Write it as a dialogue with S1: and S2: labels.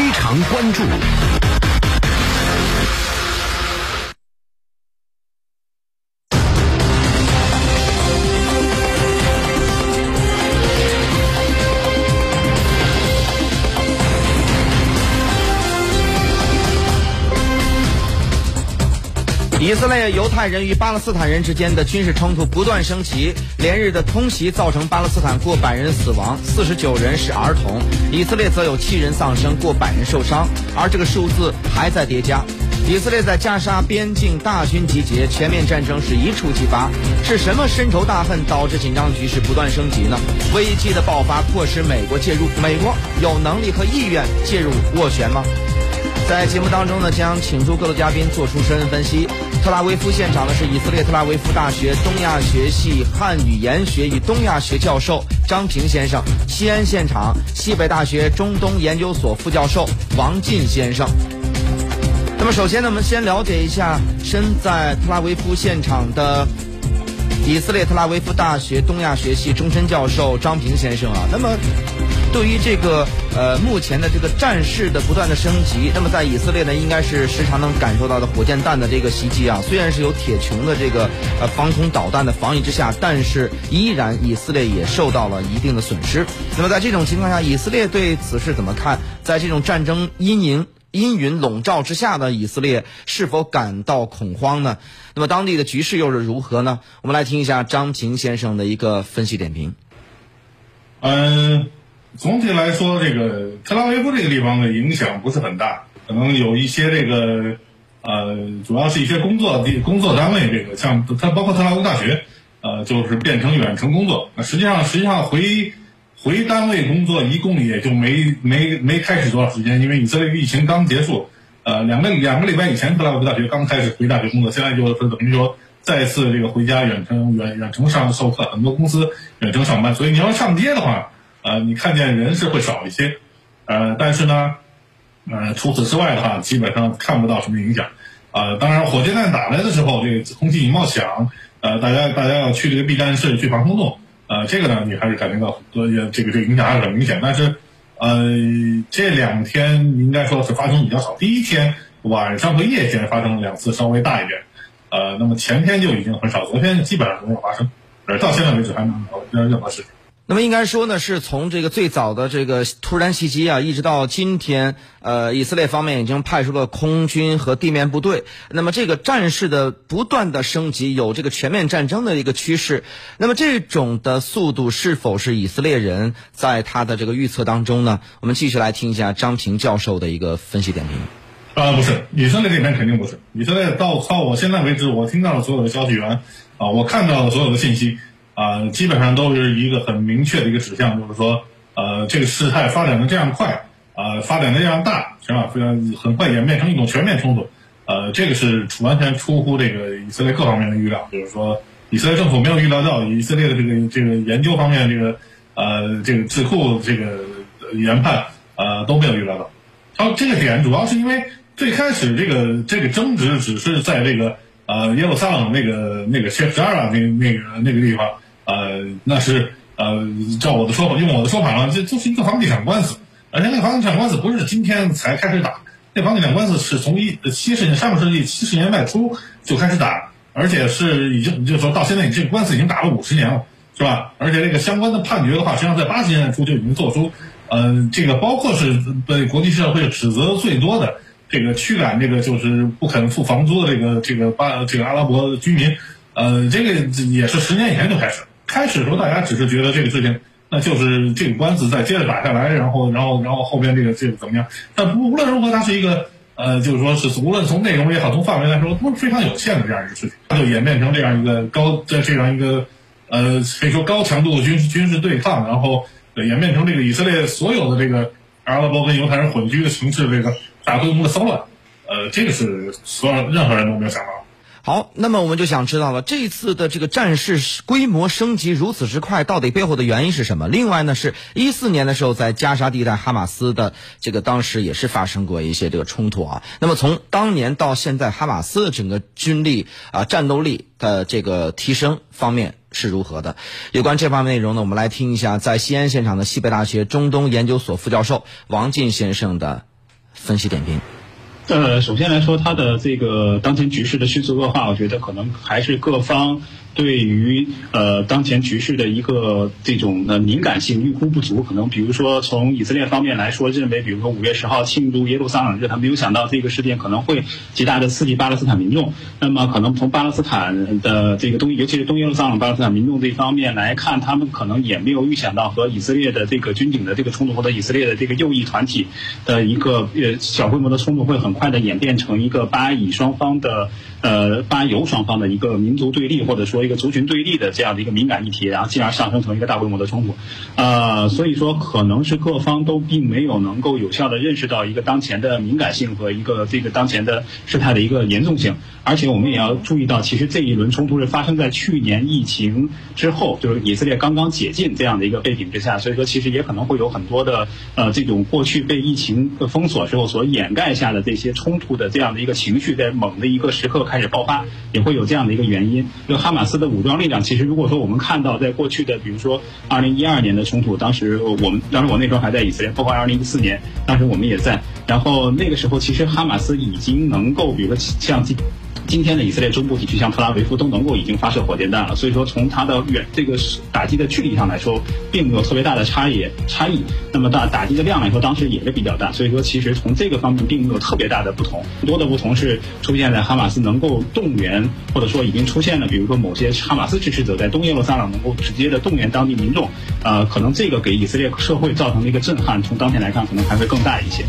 S1: 非常关注。
S2: 以色列犹太人与巴勒斯坦人之间的军事冲突不断升级，连日的空袭造成巴勒斯坦过百人死亡，四十九人是儿童；以色列则有七人丧生，过百人受伤，而这个数字还在叠加。以色列在加沙边境大军集结，全面战争是一触即发。是什么深仇大恨导致紧张局势不断升级呢？危机的爆发迫使美国介入，美国有能力和意愿介入斡旋吗？在节目当中呢，将请出各路嘉宾做出深入分析。特拉维夫现场的是以色列特拉维夫大学东亚学系汉语言学与东亚学教授张平先生；西安现场西北大学中东研究所副教授王进先生。那么，首先呢，我们先了解一下身在特拉维夫现场的以色列特拉维夫大学东亚学系终身教授张平先生啊。那么，对于这个呃目前的这个战事的不断的升级，那么在以色列呢，应该是时常能感受到的火箭弹的这个袭击啊。虽然是有铁穹的这个呃防空导弹的防御之下，但是依然以色列也受到了一定的损失。那么在这种情况下，以色列对此事怎么看？在这种战争阴影。阴云笼罩之下的以色列是否感到恐慌呢？那么当地的局势又是如何呢？我们来听一下张平先生的一个分析点评。
S3: 嗯，总体来说，这个特拉维夫这个地方的影响不是很大，可能有一些这个呃，主要是一些工作地工作单位，这个像它包括特拉维夫大学，呃，就是变成远程工作。那实际上，实际上回回单位工作一共也就没没没开始多少时间，因为以色列疫情刚结束，呃，两个两个礼拜以前特拉维夫大学刚开始回大学工作，现在就是等于说再次这个回家远程远远程上授课，很多公司远程上班，所以你要上街的话，呃，你看见人是会少一些，呃，但是呢，呃，除此之外的话，基本上看不到什么影响，啊，当然火箭弹打来的时候，这个空气警报响，呃，大家大家要去这个避难室去防空洞。呃，这个呢，你还是感觉到多这个这个影响还是很明显。但是，呃，这两天应该说是发生比较少。第一天晚上和夜间发生了两次稍微大一点，呃，那么前天就已经很少，昨天基本上没有发生，而到现在为止还没有任何事情。
S2: 那么应该说呢，是从这个最早的这个突然袭击啊，一直到今天，呃，以色列方面已经派出了空军和地面部队。那么这个战事的不断的升级，有这个全面战争的一个趋势。那么这种的速度是否是以色列人在他的这个预测当中呢？我们继续来听一下张平教授的一个分析点评。
S3: 啊，不是，以色列这边肯定不是。以色列到到我现在为止，我听到了所有的消息源，啊，我看到了所有的信息。啊，基本上都是一个很明确的一个指向，就是说，呃，这个事态发展的这样快，啊，发展的这样大，是吧？非常很快演变成一种全面冲突，呃，这个是完全出乎这个以色列各方面的预料。就是说，以色列政府没有预料到，以色列的这个这个研究方面，这个呃，这个智库这个研判，呃，都没有预料到。然后这个点主要是因为最开始这个这个争执只是在这个呃耶路撒冷那个那个谢什加尔那那个那个地方。呃，那是呃，照我的说法，用我的说法呢，这就是一个房地产官司，而且那个房地产官司不是今天才开始打，那房地产官司是从一七十年上个世纪七十年代初就开始打，而且是已经就说到现在，你这个官司已经打了五十年了，是吧？而且这个相关的判决的话，实际上在八十年代初就已经做出，呃，这个包括是被国际社会指责最多的这个驱赶这个就是不肯付房租的这个这个巴这个阿拉伯居民，呃，这个也是十年以前就开始了。开始的时候，大家只是觉得这个事情，那就是这个官司再接着打下来，然后，然后，然后后边这个这个怎么样？但无论如何，它是一个呃，就是说是无论从内容也好，从范围来说，都是非常有限的这样一个事情。它就演变成这样一个高在这样一个呃，可以说高强度的军事军事对抗，然后演变成这个以色列所有的这个阿拉伯跟犹太人混居的城市，这个大规模的骚乱，呃，这个是所有任何人都没有想到。
S2: 好，那么我们就想知道了，这次的这个战事规模升级如此之快，到底背后的原因是什么？另外呢，是一四年的时候，在加沙地带，哈马斯的这个当时也是发生过一些这个冲突啊。那么从当年到现在，哈马斯的整个军力啊、战斗力的这个提升方面是如何的？有关这方面内容呢，我们来听一下在西安现场的西北大学中东研究所副教授王进先生的分析点评。
S1: 呃，首先来说，它的这个当前局势的迅速恶化，我觉得可能还是各方。对于呃当前局势的一个这种呃敏感性预估不足，可能比如说从以色列方面来说，认为比如说五月十号庆祝耶路撒冷日，他没有想到这个事件可能会极大的刺激巴勒斯坦民众。那么可能从巴勒斯坦的这个东，尤其是东耶路撒冷巴勒斯坦民众这一方面来看，他们可能也没有预想到和以色列的这个军警的这个冲突，或者以色列的这个右翼团体的一个呃小规模的冲突，会很快的演变成一个巴以双方的呃巴犹双方的一个民族对立，或者说。一个族群对立的这样的一个敏感议题，然后进而上升成一个大规模的冲突，呃，所以说可能是各方都并没有能够有效的认识到一个当前的敏感性和一个这个当前的事态的一个严重性，而且我们也要注意到，其实这一轮冲突是发生在去年疫情之后，就是以色列刚刚解禁这样的一个背景之下，所以说其实也可能会有很多的呃这种过去被疫情封锁之后所掩盖下的这些冲突的这样的一个情绪，在猛的一个时刻开始爆发，也会有这样的一个原因，就哈马斯。的武装力量，其实如果说我们看到在过去的，比如说二零一二年的冲突，当时我们当时我那时候还在以色列，包括二零一四年，当时我们也在，然后那个时候其实哈马斯已经能够，比如说像。今天的以色列中部地区，像特拉维夫都能够已经发射火箭弹了，所以说从它的远这个打击的距离上来说，并没有特别大的差异差异。那么大打击的量来说，当时也是比较大，所以说其实从这个方面并没有特别大的不同。多的不同是出现在哈马斯能够动员，或者说已经出现了，比如说某些哈马斯支持者在东耶路撒冷能够直接的动员当地民众，呃，可能这个给以色列社会造成的一个震撼，从当前来看可能还会更大一些。